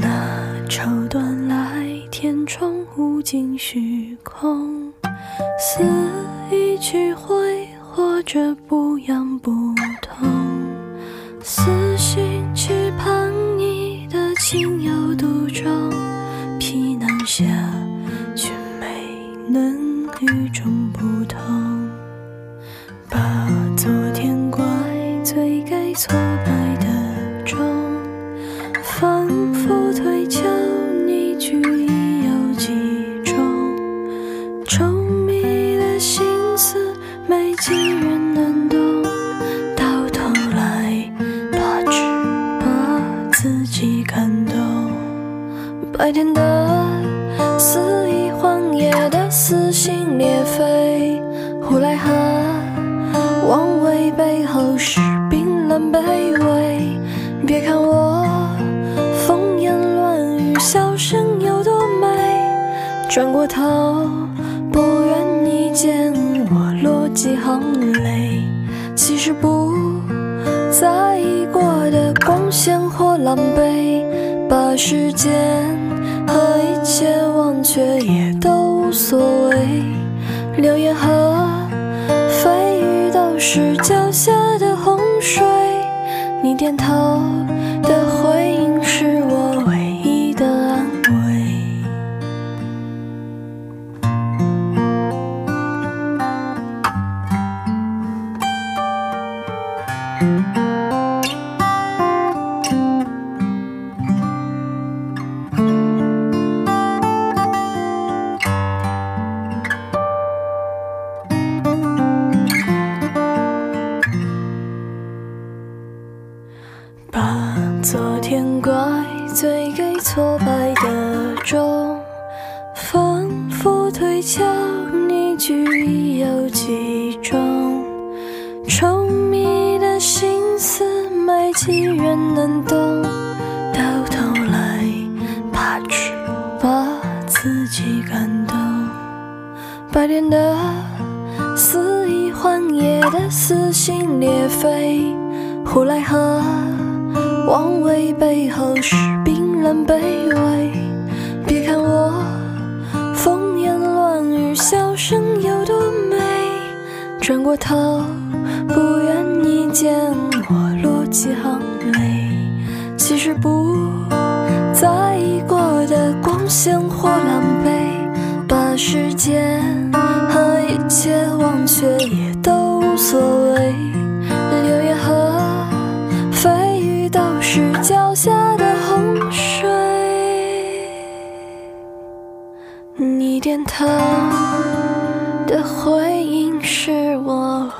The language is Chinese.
那绸缎来，天窗无尽虚空，似一曲回，或者不痒不痛。死心去盼你的情有独钟，皮囊下，却没能与众不同。把昨天怪罪给挫败的钟，反复推敲，你句意有几种？稠密的心思，没几人能懂。到头来，怕只把自己感动。白天的肆意荒野的撕心裂肺，呼来河。望为背后是冰冷卑微，别看我转过头，不愿你见我落几行泪。其实不在意过的光鲜或狼狈，把时间和一切忘却也都无所谓。流言和蜚语都是脚下的洪水，你点头把昨天怪罪给挫败的钟，反复推敲，你句意有几种？稠密的心思，没几人能懂。到头来，怕只把自己感动。白天的肆意荒野的撕心裂肺，胡来河。望为背后是冰冷卑微，别看我风言乱语，笑声有多美。转过头，不愿你见我落几行泪。其实不在意过的光鲜或狼狈，把时间点头的回应是我。